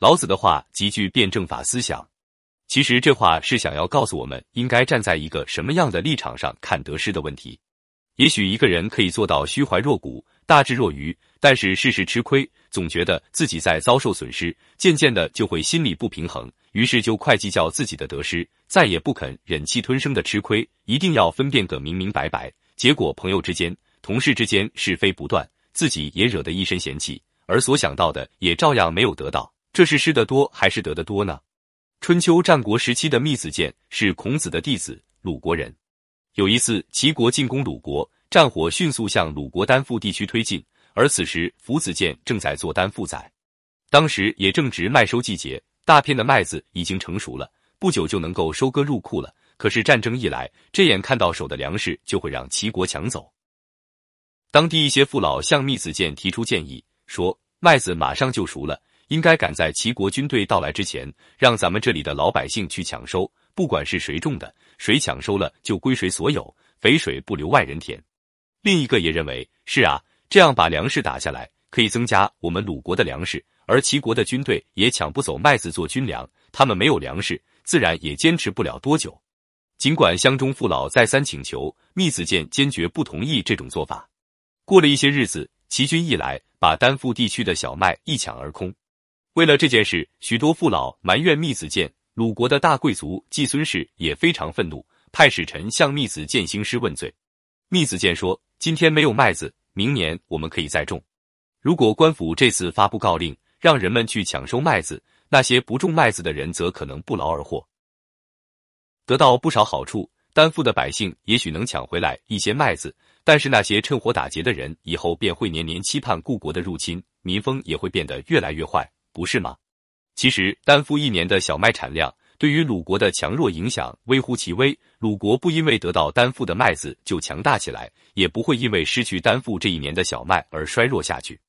老子的话极具辩证法思想。其实这话是想要告诉我们，应该站在一个什么样的立场上看得失的问题。也许一个人可以做到虚怀若谷、大智若愚，但是事事吃亏，总觉得自己在遭受损失，渐渐的就会心理不平衡，于是就快计较自己的得失，再也不肯忍气吞声的吃亏，一定要分辨个明明白白。结果朋友之间、同事之间是非不断，自己也惹得一身嫌弃，而所想到的也照样没有得到。这是失得多还是得的多呢？春秋战国时期的密子建是孔子的弟子，鲁国人。有一次，齐国进攻鲁国，战火迅速向鲁国丹阜地区推进，而此时夫子建正在做丹阜宰。当时也正值麦收季节，大片的麦子已经成熟了，不久就能够收割入库了。可是战争一来，这眼看到手的粮食就会让齐国抢走。当地一些父老向密子建提出建议，说麦子马上就熟了。应该赶在齐国军队到来之前，让咱们这里的老百姓去抢收。不管是谁种的，谁抢收了就归谁所有，肥水不流外人田。另一个也认为是啊，这样把粮食打下来，可以增加我们鲁国的粮食，而齐国的军队也抢不走麦子做军粮，他们没有粮食，自然也坚持不了多久。尽管乡中父老再三请求，密子建坚决不同意这种做法。过了一些日子，齐军一来，把丹阜地区的小麦一抢而空。为了这件事，许多父老埋怨密子建。鲁国的大贵族季孙氏也非常愤怒，派使臣向密子建兴师问罪。密子建说：“今天没有麦子，明年我们可以再种。如果官府这次发布告令，让人们去抢收麦子，那些不种麦子的人则可能不劳而获，得到不少好处。担负的百姓也许能抢回来一些麦子，但是那些趁火打劫的人以后便会年年期盼故国的入侵，民风也会变得越来越坏。”不是吗？其实担负一年的小麦产量对于鲁国的强弱影响微乎其微。鲁国不因为得到担负的麦子就强大起来，也不会因为失去担负这一年的小麦而衰弱下去。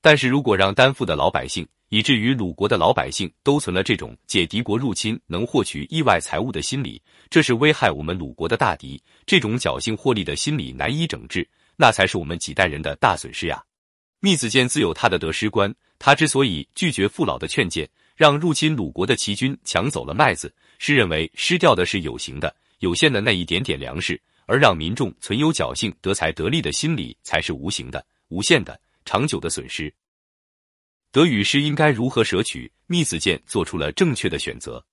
但是如果让担负的老百姓，以至于鲁国的老百姓都存了这种借敌国入侵能获取意外财物的心理，这是危害我们鲁国的大敌。这种侥幸获利的心理难以整治，那才是我们几代人的大损失呀。密子建自有他的得失观。他之所以拒绝父老的劝谏，让入侵鲁国的齐军抢走了麦子，是认为失掉的是有形的、有限的那一点点粮食，而让民众存有侥幸得财得利的心理，才是无形的、无限的、长久的损失。得与失应该如何舍取？密子建做出了正确的选择：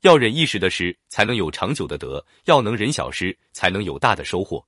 要忍一时的失，才能有长久的得；要能忍小失，才能有大的收获。